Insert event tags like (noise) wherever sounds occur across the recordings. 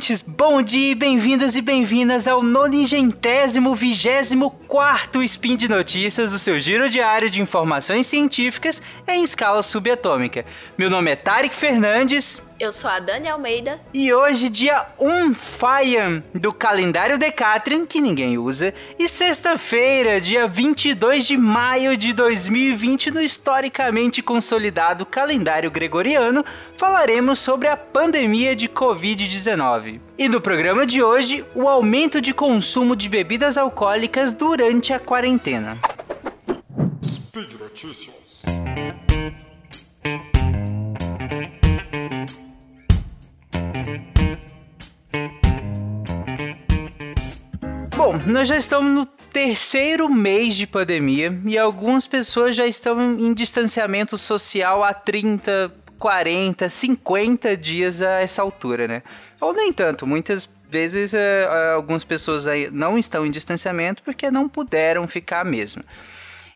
ouvintes, bom dia, bem-vindas e bem-vindas ao noningentésimo vigésimo quarto Spin de Notícias, o seu giro diário de informações científicas em escala subatômica. Meu nome é Tarek Fernandes. Eu sou a Dani Almeida. E hoje, dia 1 Faian do calendário Decatrian, que ninguém usa, e sexta-feira, dia 22 de maio de 2020, no historicamente consolidado calendário gregoriano, falaremos sobre a pandemia de Covid-19. E no programa de hoje, o aumento de consumo de bebidas alcoólicas durante a quarentena. Speed Notícias. Bom, (laughs) nós já estamos no terceiro mês de pandemia e algumas pessoas já estão em distanciamento social há 30, 40, 50 dias a essa altura, né? Ou nem tanto, muitas vezes é, algumas pessoas aí não estão em distanciamento porque não puderam ficar mesmo.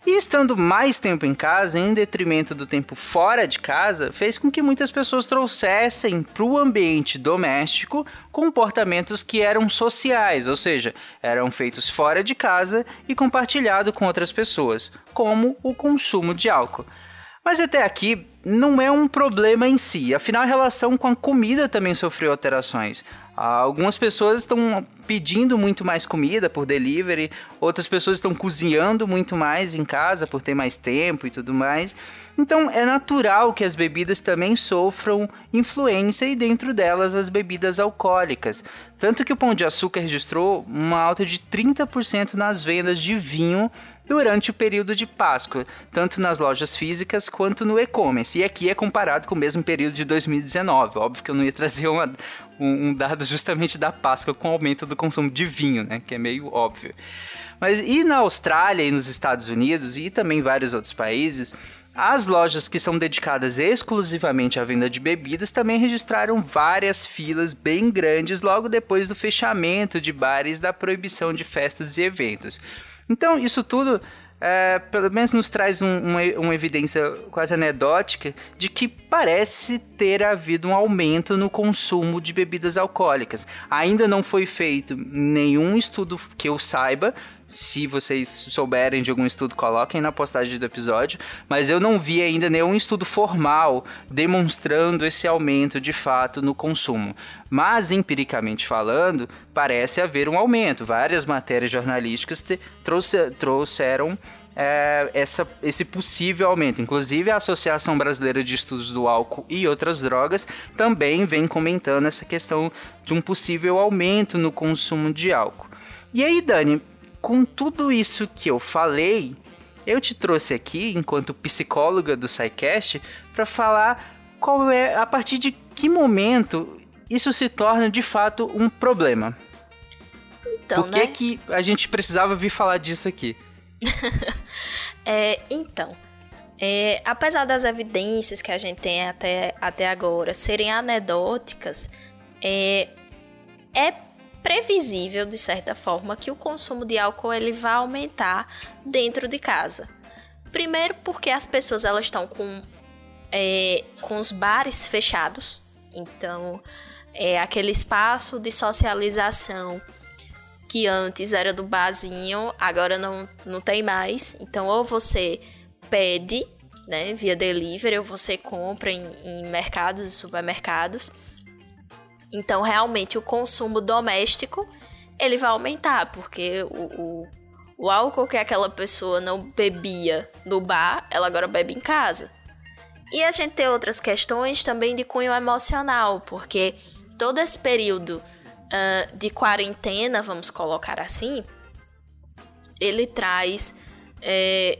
E estando mais tempo em casa, em detrimento do tempo fora de casa, fez com que muitas pessoas trouxessem para o ambiente doméstico comportamentos que eram sociais, ou seja, eram feitos fora de casa e compartilhados com outras pessoas, como o consumo de álcool. Mas até aqui não é um problema em si, afinal a relação com a comida também sofreu alterações. Algumas pessoas estão pedindo muito mais comida por delivery, outras pessoas estão cozinhando muito mais em casa por ter mais tempo e tudo mais. Então é natural que as bebidas também sofram influência e dentro delas as bebidas alcoólicas. Tanto que o Pão de Açúcar registrou uma alta de 30% nas vendas de vinho durante o período de Páscoa, tanto nas lojas físicas quanto no e-commerce. E aqui é comparado com o mesmo período de 2019. Óbvio que eu não ia trazer uma, um, um, dado justamente da Páscoa com o aumento do consumo de vinho, né? Que é meio óbvio. Mas e na Austrália e nos Estados Unidos e também vários outros países, as lojas que são dedicadas exclusivamente à venda de bebidas também registraram várias filas bem grandes logo depois do fechamento de bares da proibição de festas e eventos. Então, isso tudo é, pelo menos nos traz um, uma, uma, evidência quase anedótica de que parece ter havido um aumento no consumo de bebidas alcoólicas. Ainda não foi feito nenhum estudo que eu saiba se vocês souberem de algum estudo, coloquem na postagem do episódio. Mas eu não vi ainda nenhum estudo formal demonstrando esse aumento de fato no consumo. Mas, empiricamente falando, parece haver um aumento. Várias matérias jornalísticas trouxeram é, essa, esse possível aumento. Inclusive, a Associação Brasileira de Estudos do Álcool e Outras Drogas também vem comentando essa questão de um possível aumento no consumo de álcool. E aí, Dani, com tudo isso que eu falei, eu te trouxe aqui, enquanto psicóloga do SciCast, para falar qual é, a partir de que momento isso se torna de fato um problema. Então, Por que, né? que a gente precisava vir falar disso aqui? (laughs) é, então, é, apesar das evidências que a gente tem até, até agora serem anedóticas, é, é previsível, de certa forma, que o consumo de álcool ele vai aumentar dentro de casa. Primeiro porque as pessoas elas estão com, é, com os bares fechados, então é aquele espaço de socialização que antes era do barzinho, agora não, não tem mais. Então ou você pede, né, via delivery, ou você compra em, em mercados e supermercados. Então, realmente, o consumo doméstico ele vai aumentar, porque o, o, o álcool que aquela pessoa não bebia no bar, ela agora bebe em casa. E a gente tem outras questões também de cunho emocional, porque todo esse período uh, de quarentena, vamos colocar assim, ele traz é,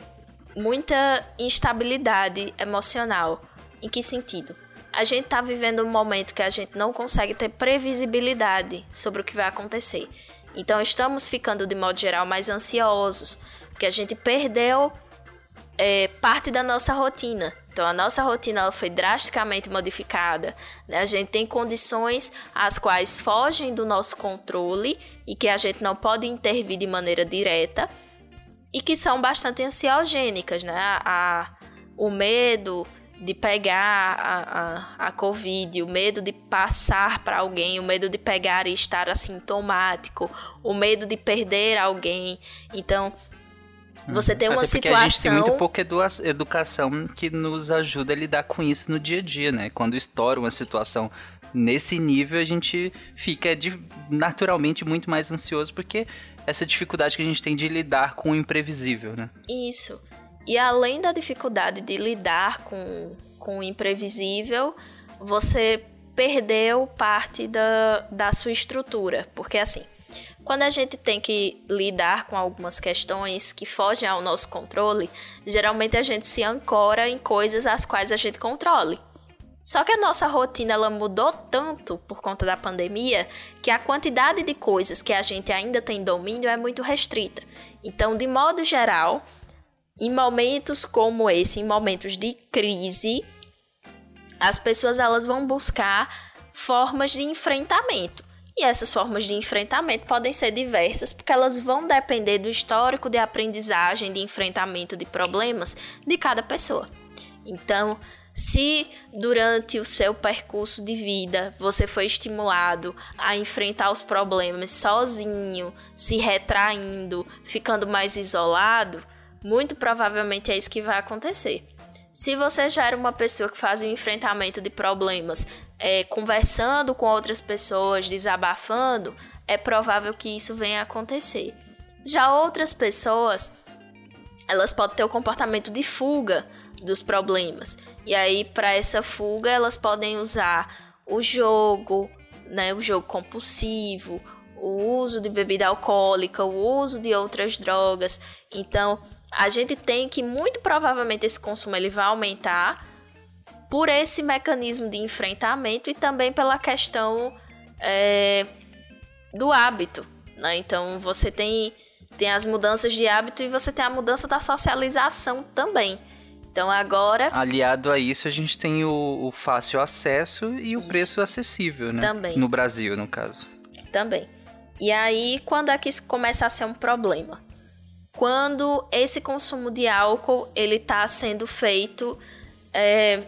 muita instabilidade emocional. Em que sentido? A gente está vivendo um momento que a gente não consegue ter previsibilidade sobre o que vai acontecer. Então estamos ficando de modo geral mais ansiosos, porque a gente perdeu é, parte da nossa rotina. Então a nossa rotina ela foi drasticamente modificada. Né? A gente tem condições as quais fogem do nosso controle e que a gente não pode intervir de maneira direta e que são bastante ansiogênicas, né? A, o medo, de pegar a, a, a Covid, o medo de passar para alguém, o medo de pegar e estar assintomático, o medo de perder alguém. Então, você tem uma Até porque situação. A gente tem muito pouca educação que nos ajuda a lidar com isso no dia a dia, né? Quando estoura uma situação nesse nível, a gente fica de, naturalmente muito mais ansioso, porque essa dificuldade que a gente tem de lidar com o imprevisível, né? Isso. E além da dificuldade de lidar com, com o imprevisível, você perdeu parte da, da sua estrutura. Porque assim, quando a gente tem que lidar com algumas questões que fogem ao nosso controle, geralmente a gente se ancora em coisas as quais a gente controle. Só que a nossa rotina ela mudou tanto por conta da pandemia que a quantidade de coisas que a gente ainda tem domínio é muito restrita. Então, de modo geral, em momentos como esse, em momentos de crise, as pessoas elas vão buscar formas de enfrentamento. E essas formas de enfrentamento podem ser diversas, porque elas vão depender do histórico de aprendizagem, de enfrentamento de problemas de cada pessoa. Então, se durante o seu percurso de vida você foi estimulado a enfrentar os problemas sozinho, se retraindo, ficando mais isolado, muito provavelmente é isso que vai acontecer. Se você já era uma pessoa que fazia o enfrentamento de problemas é, conversando com outras pessoas, desabafando, é provável que isso venha a acontecer. Já outras pessoas, elas podem ter o comportamento de fuga dos problemas. E aí, para essa fuga, elas podem usar o jogo, né, o jogo compulsivo, o uso de bebida alcoólica, o uso de outras drogas. Então, a gente tem que muito provavelmente esse consumo ele vai aumentar por esse mecanismo de enfrentamento e também pela questão é, do hábito. Né? Então você tem, tem as mudanças de hábito e você tem a mudança da socialização também. Então agora. Aliado a isso, a gente tem o, o fácil acesso e o isso. preço acessível, né? Também. No Brasil, no caso. Também. E aí, quando é que isso começa a ser um problema? Quando esse consumo de álcool ele está sendo feito é,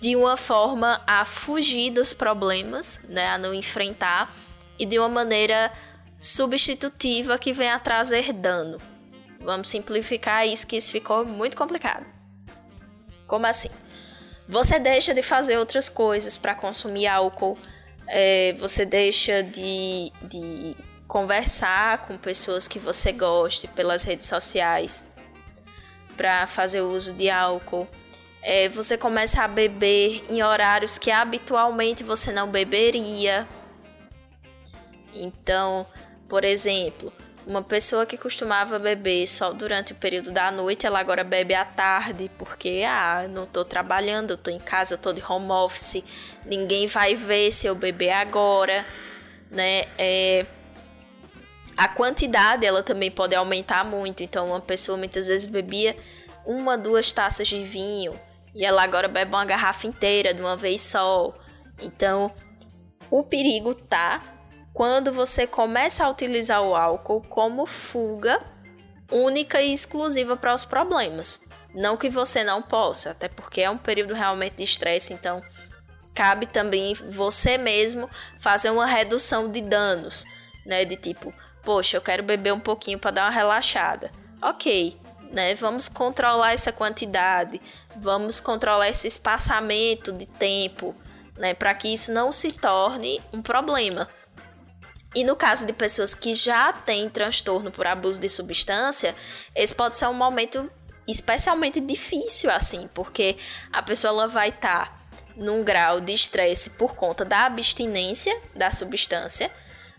de uma forma a fugir dos problemas, né, a não enfrentar e de uma maneira substitutiva que venha a trazer dano. Vamos simplificar isso, que isso ficou muito complicado. Como assim? Você deixa de fazer outras coisas para consumir álcool, é, você deixa de, de conversar com pessoas que você goste pelas redes sociais para fazer uso de álcool. É, você começa a beber em horários que habitualmente você não beberia. Então, por exemplo, uma pessoa que costumava beber só durante o período da noite, ela agora bebe à tarde, porque ah, não estou trabalhando, estou em casa, estou de home office, ninguém vai ver se eu beber agora, né? É, a quantidade ela também pode aumentar muito. Então, uma pessoa muitas vezes bebia uma, duas taças de vinho e ela agora bebe uma garrafa inteira de uma vez só. Então, o perigo tá quando você começa a utilizar o álcool como fuga única e exclusiva para os problemas. Não que você não possa, até porque é um período realmente de estresse, então cabe também você mesmo fazer uma redução de danos, né? De tipo, poxa, eu quero beber um pouquinho para dar uma relaxada. Ok, né? Vamos controlar essa quantidade, vamos controlar esse espaçamento de tempo, né? Para que isso não se torne um problema. E no caso de pessoas que já têm transtorno por abuso de substância, esse pode ser um momento especialmente difícil, assim, porque a pessoa ela vai estar tá num grau de estresse por conta da abstinência da substância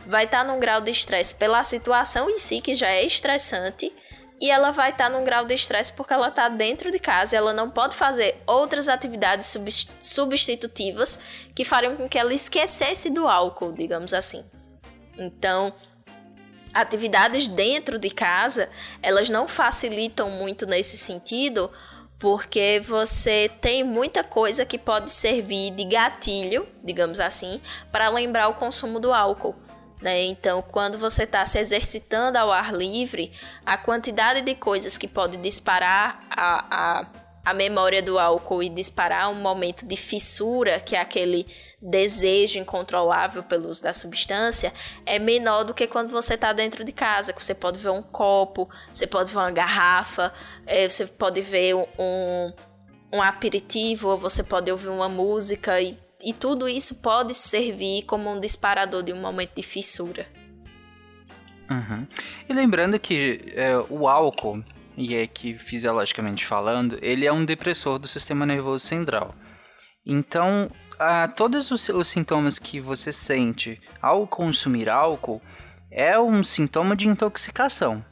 vai estar tá num grau de estresse pela situação em si, que já é estressante, e ela vai estar tá num grau de estresse porque ela está dentro de casa, ela não pode fazer outras atividades substitutivas que fariam com que ela esquecesse do álcool, digamos assim. Então, atividades dentro de casa, elas não facilitam muito nesse sentido, porque você tem muita coisa que pode servir de gatilho, digamos assim, para lembrar o consumo do álcool. Né? Então, quando você está se exercitando ao ar livre, a quantidade de coisas que pode disparar a, a a memória do álcool e disparar um momento de fissura, que é aquele desejo incontrolável pelo uso da substância, é menor do que quando você está dentro de casa, que você pode ver um copo, você pode ver uma garrafa, é, você pode ver um, um aperitivo, você pode ouvir uma música e, e tudo isso pode servir como um disparador de um momento de fissura. Uhum. E lembrando que é, o álcool, e é que fisiologicamente falando, ele é um depressor do sistema nervoso central. Então, a, todos os, os sintomas que você sente ao consumir álcool é um sintoma de intoxicação.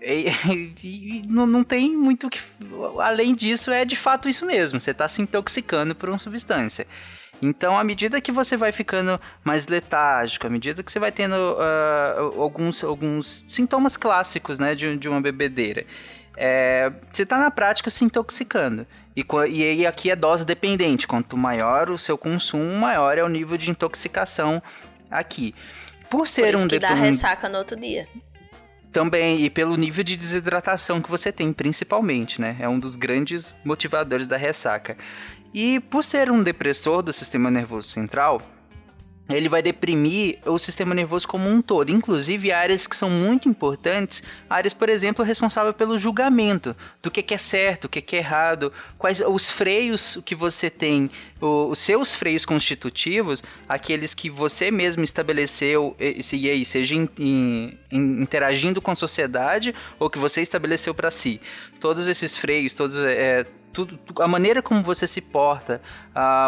E, (laughs) e, e não, não, tem muito que. Além disso, é de fato isso mesmo. Você está se intoxicando por uma substância. Então, à medida que você vai ficando mais letárgico, à medida que você vai tendo uh, alguns, alguns sintomas clássicos né, de, de uma bebedeira, é, você está na prática se intoxicando. E, e aí aqui é dose dependente. Quanto maior o seu consumo, maior é o nível de intoxicação aqui. Por ser Por isso um que dá ressaca no outro dia. Também, e pelo nível de desidratação que você tem, principalmente, né? É um dos grandes motivadores da ressaca. E por ser um depressor do sistema nervoso central, ele vai deprimir o sistema nervoso como um todo, inclusive áreas que são muito importantes, áreas, por exemplo, responsáveis pelo julgamento do que, é certo, o que, é errado, quais os freios que você tem, os seus freios constitutivos, aqueles que você mesmo estabeleceu, e aí, seja in, in, interagindo com a sociedade ou que você estabeleceu para si. Todos esses freios, todos é, tudo, a maneira como você se porta,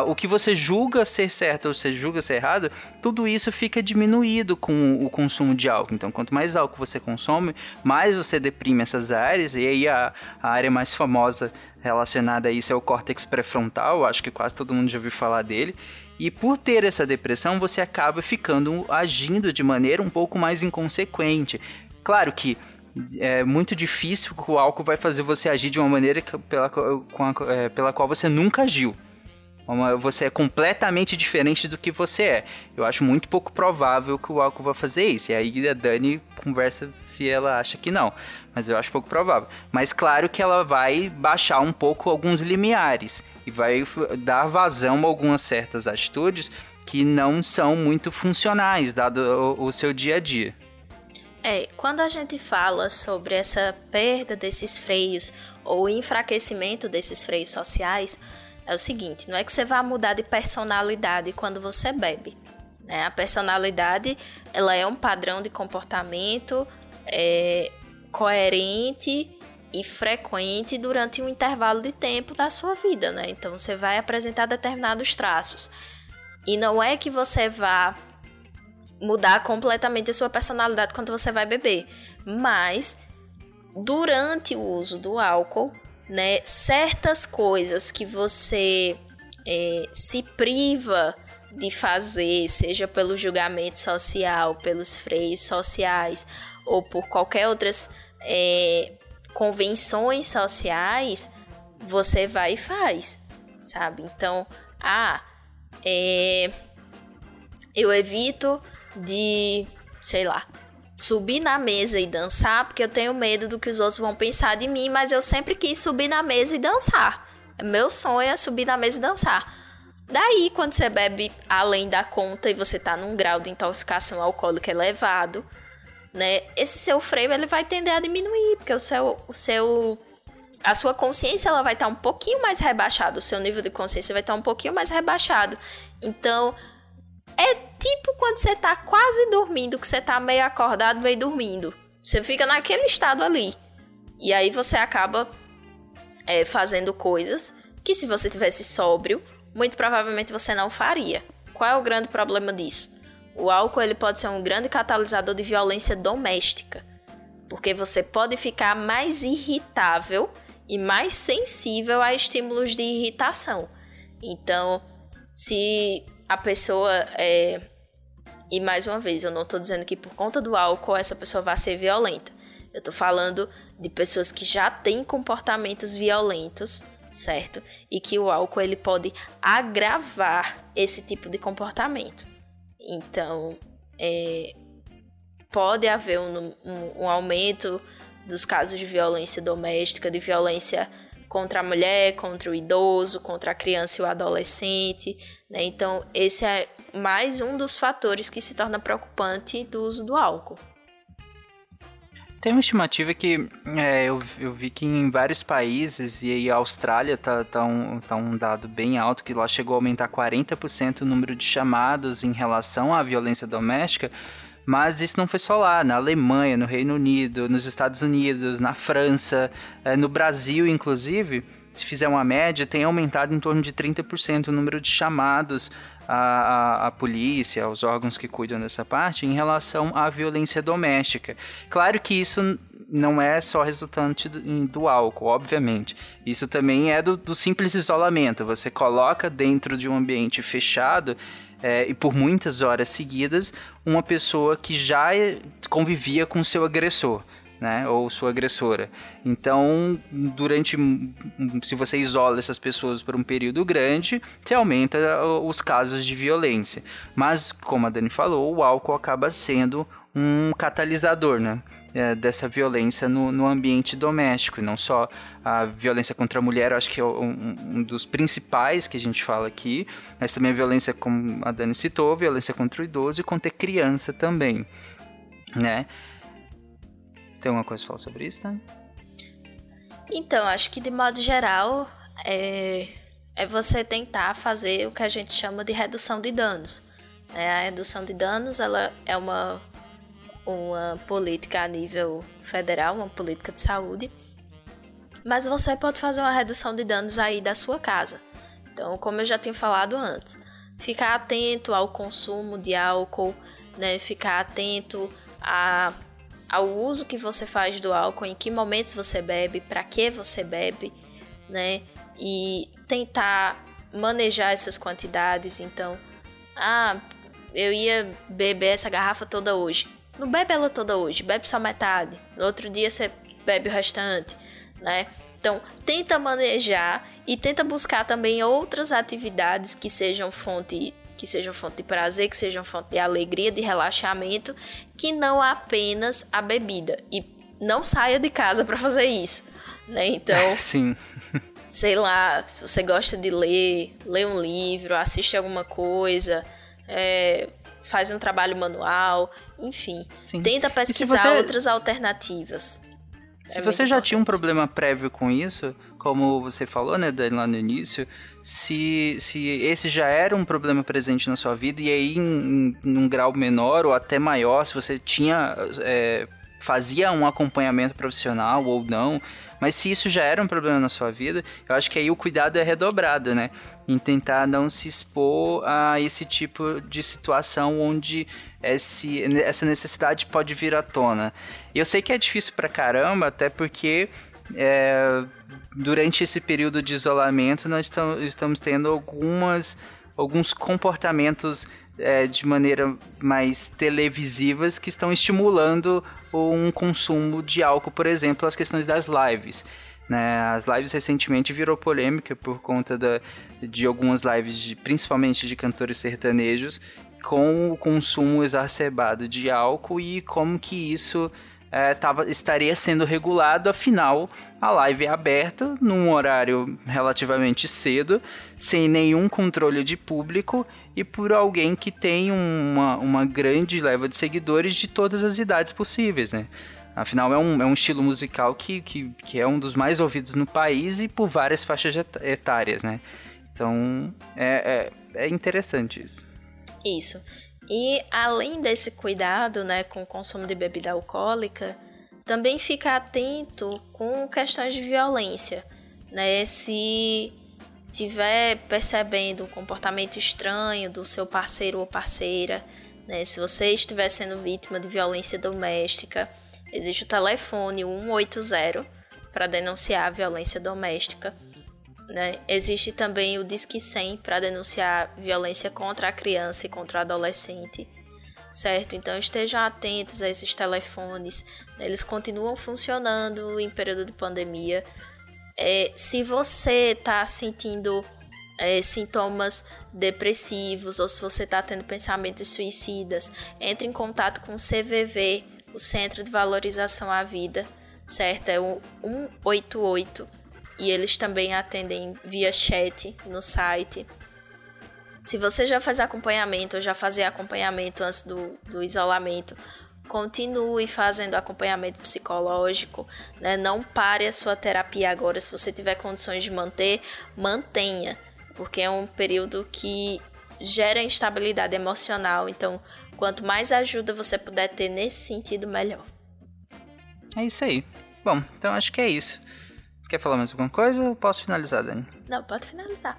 o que você julga ser certo ou você julga ser errado, tudo isso fica diminuído com o consumo de álcool. Então, quanto mais álcool você consome, mais você deprime essas áreas, e aí a, a área mais famosa relacionada a isso é o córtex pré-frontal, acho que quase todo mundo já ouviu falar dele. E por ter essa depressão, você acaba ficando agindo de maneira um pouco mais inconsequente. Claro que é muito difícil que o álcool vai fazer você agir de uma maneira que, pela, a, é, pela qual você nunca agiu. Você é completamente diferente do que você é. Eu acho muito pouco provável que o álcool vá fazer isso. E aí a Dani conversa se ela acha que não. Mas eu acho pouco provável. Mas claro que ela vai baixar um pouco alguns limiares. E vai dar vazão a algumas certas atitudes que não são muito funcionais, dado o, o seu dia a dia. É, quando a gente fala sobre essa perda desses freios ou enfraquecimento desses freios sociais, é o seguinte: não é que você vai mudar de personalidade quando você bebe. Né? A personalidade ela é um padrão de comportamento é, coerente e frequente durante um intervalo de tempo da sua vida, né? Então você vai apresentar determinados traços. E não é que você vá mudar completamente a sua personalidade quando você vai beber. Mas durante o uso do álcool, né, certas coisas que você é, se priva de fazer, seja pelo julgamento social, pelos freios sociais ou por qualquer outras é, convenções sociais, você vai e faz, sabe? Então, ah, é, eu evito de, sei lá, subir na mesa e dançar, porque eu tenho medo do que os outros vão pensar de mim, mas eu sempre quis subir na mesa e dançar. Meu sonho é subir na mesa e dançar. Daí, quando você bebe além da conta e você tá num grau de intoxicação alcoólica elevado, né? Esse seu freio ele vai tender a diminuir, porque o seu, o seu a sua consciência ela vai estar tá um pouquinho mais rebaixada, o seu nível de consciência vai estar tá um pouquinho mais rebaixado. Então, é tipo quando você tá quase dormindo, que você tá meio acordado, meio dormindo. Você fica naquele estado ali. E aí você acaba é, fazendo coisas que se você tivesse sóbrio, muito provavelmente você não faria. Qual é o grande problema disso? O álcool ele pode ser um grande catalisador de violência doméstica, porque você pode ficar mais irritável e mais sensível a estímulos de irritação. Então, se a pessoa é, e mais uma vez, eu não estou dizendo que por conta do álcool essa pessoa vai ser violenta. Eu estou falando de pessoas que já têm comportamentos violentos, certo? E que o álcool ele pode agravar esse tipo de comportamento. Então, é, pode haver um, um, um, aumento dos casos de violência doméstica, de violência contra a mulher, contra o idoso, contra a criança e o adolescente. Né? Então, esse é mais um dos fatores que se torna preocupante do uso do álcool. Tem uma estimativa que é, eu, eu, vi que em vários países, e aí a Austrália tá, tá, um, tá um dado bem alto, que lá chegou a aumentar 40% o número de chamados em relação à violência doméstica, mas isso não foi só lá, na Alemanha, no Reino Unido, nos Estados Unidos, na França, é, no Brasil, inclusive, se fizer uma média, tem aumentado em torno de 30% o número de chamados à, à, à, polícia, aos órgãos que cuidam dessa parte, em relação à violência doméstica. Claro que isso não é só resultante do, do álcool, obviamente. Isso também é do, do, simples isolamento. Você coloca dentro de um ambiente fechado é, e por muitas horas seguidas uma pessoa que já convivia com seu agressor né, ou sua agressora. Então, durante se você isola essas pessoas por um período grande, você aumenta os casos de violência. Mas, como a Dani falou, o álcool acaba sendo um catalisador, né? É, dessa violência no, no, ambiente doméstico, e não só a violência contra a mulher, acho que é um, um, dos principais que a gente fala aqui, mas também a violência, como a Dani citou, violência contra o idoso e contra a criança também, né? Tem alguma coisa a falar sobre isso, Tânia? Então, acho que de modo geral é, é você tentar fazer o que a gente chama de redução de danos. É, a redução de danos ela é uma, uma política a nível federal, uma política de saúde, mas você pode fazer uma redução de danos aí da sua casa. Então, como eu já tinha falado antes, ficar atento ao consumo de álcool, né, ficar atento a ao uso que você faz do álcool, em que momentos você bebe, para que você bebe, né? E tentar manejar essas quantidades. Então, ah, eu ia beber essa garrafa toda hoje. Não bebe ela toda hoje, bebe só metade. No outro dia você bebe o restante, né? Então, tenta manejar e tenta buscar também outras atividades que sejam fonte que sejam fonte de prazer, que sejam fonte de alegria, de relaxamento, que não apenas a bebida. E não saia de casa para fazer isso, né? Então, (laughs) sim. sei lá, se você gosta de ler, lê um livro, assiste alguma coisa, é, faz um trabalho manual, enfim, Sim. tenta pesquisar você... outras alternativas. Se é você já importante. tinha um problema prévio com isso, como você falou, né, Dani, lá no início, se, se esse já era um problema presente na sua vida, e aí em, em um grau menor ou até maior, se você tinha. É, fazia um acompanhamento profissional ou não, mas se isso já era um problema na sua vida, eu acho que aí o cuidado é redobrado, né? Em tentar não se expor a esse tipo de situação onde esse, essa necessidade pode vir à tona. Eu sei que é difícil pra caramba, até porque é, durante esse período de isolamento, nós estamos tendo algumas, alguns comportamentos é, de maneira mais televisivas que estão estimulando um consumo de álcool, por exemplo, as questões das lives. Né? As lives recentemente virou polêmica por conta da, de algumas lives, de, principalmente de cantores sertanejos, com o consumo exacerbado de álcool e como que isso é, tava, estaria sendo regulado, afinal, a live é aberta num horário relativamente cedo, sem nenhum controle de público e por alguém que tem uma, uma grande leva de seguidores de todas as idades possíveis, né? Afinal, é um, é um estilo musical que, que, que é um dos mais ouvidos no país e por várias faixas etárias, né? Então, é, é, é interessante isso. Isso. E além desse cuidado né, com o consumo de bebida alcoólica, também fica atento com questões de violência. Né? Se tiver percebendo um comportamento estranho do seu parceiro ou parceira, né? se você estiver sendo vítima de violência doméstica, existe o telefone 180 para denunciar a violência doméstica. Né? Existe também o Disque 100 para denunciar violência contra a criança e contra o adolescente, certo? Então estejam atentos a esses telefones, né? eles continuam funcionando em período de pandemia. É, se você está sentindo é, sintomas depressivos ou se você está tendo pensamentos suicidas, entre em contato com o CVV, o Centro de Valorização à Vida, certo? É o 188 e eles também atendem via chat no site. Se você já faz acompanhamento ou já fazia acompanhamento antes do, do isolamento, continue fazendo acompanhamento psicológico, né? Não pare a sua terapia agora. Se você tiver condições de manter, mantenha, porque é um período que gera instabilidade emocional. Então, quanto mais ajuda você puder ter nesse sentido, melhor. É isso aí. Bom, então acho que é isso. Quer falar mais alguma coisa ou posso finalizar, Dani? Não, pode finalizar.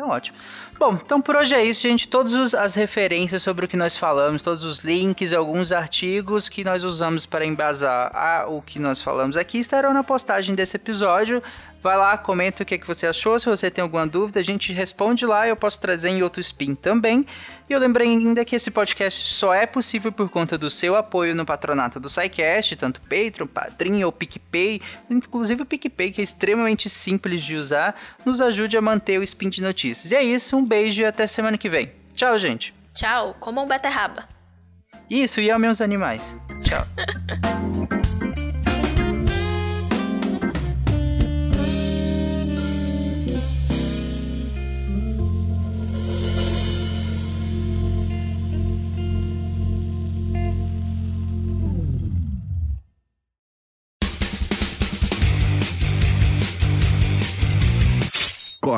Então, ótimo. Bom, então por hoje é isso, gente. Todas as referências sobre o que nós falamos, todos os links, alguns artigos que nós usamos para embasar a, o que nós falamos aqui estarão na postagem desse episódio. Vai lá, comenta o que, é que você achou. Se você tem alguma dúvida, a gente responde lá. Eu posso trazer em outro spin também. E eu lembrei ainda que esse podcast só é possível por conta do seu apoio no patronato do SciCast, tanto Patreon, Padrim ou PicPay. Inclusive o PicPay, que é extremamente simples de usar, nos ajude a manter o spin de notícias. E é isso, um beijo e até semana que vem. Tchau, gente. Tchau, comam beterraba. Isso, e amem os animais. Tchau. (laughs)